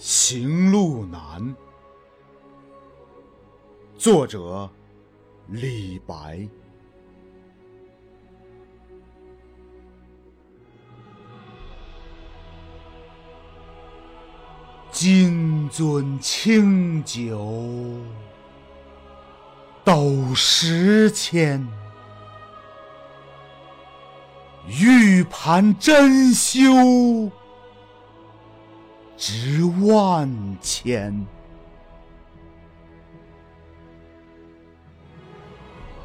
行路难。作者：李白。金樽清酒斗十千，玉盘珍羞值万千。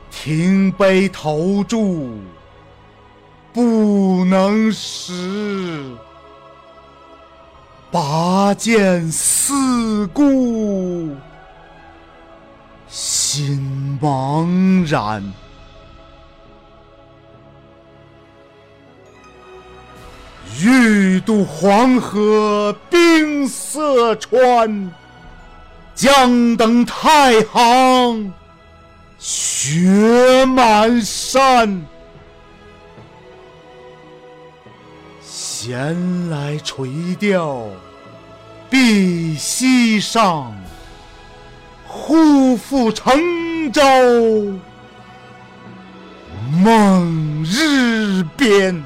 停杯投箸不能食，拔剑四顾心茫然。欲渡黄河冰塞川，将登太行雪满山。闲来垂钓碧溪上，忽复乘舟梦日边。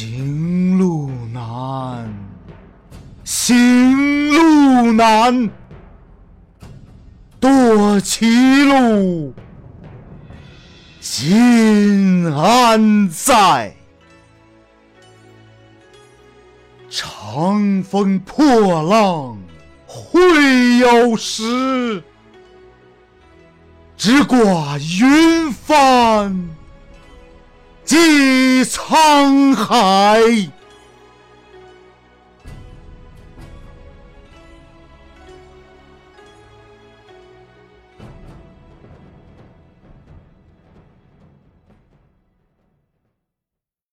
行路难，行路难，多歧路，今安在？长风破浪会有时，直挂云帆济沧海。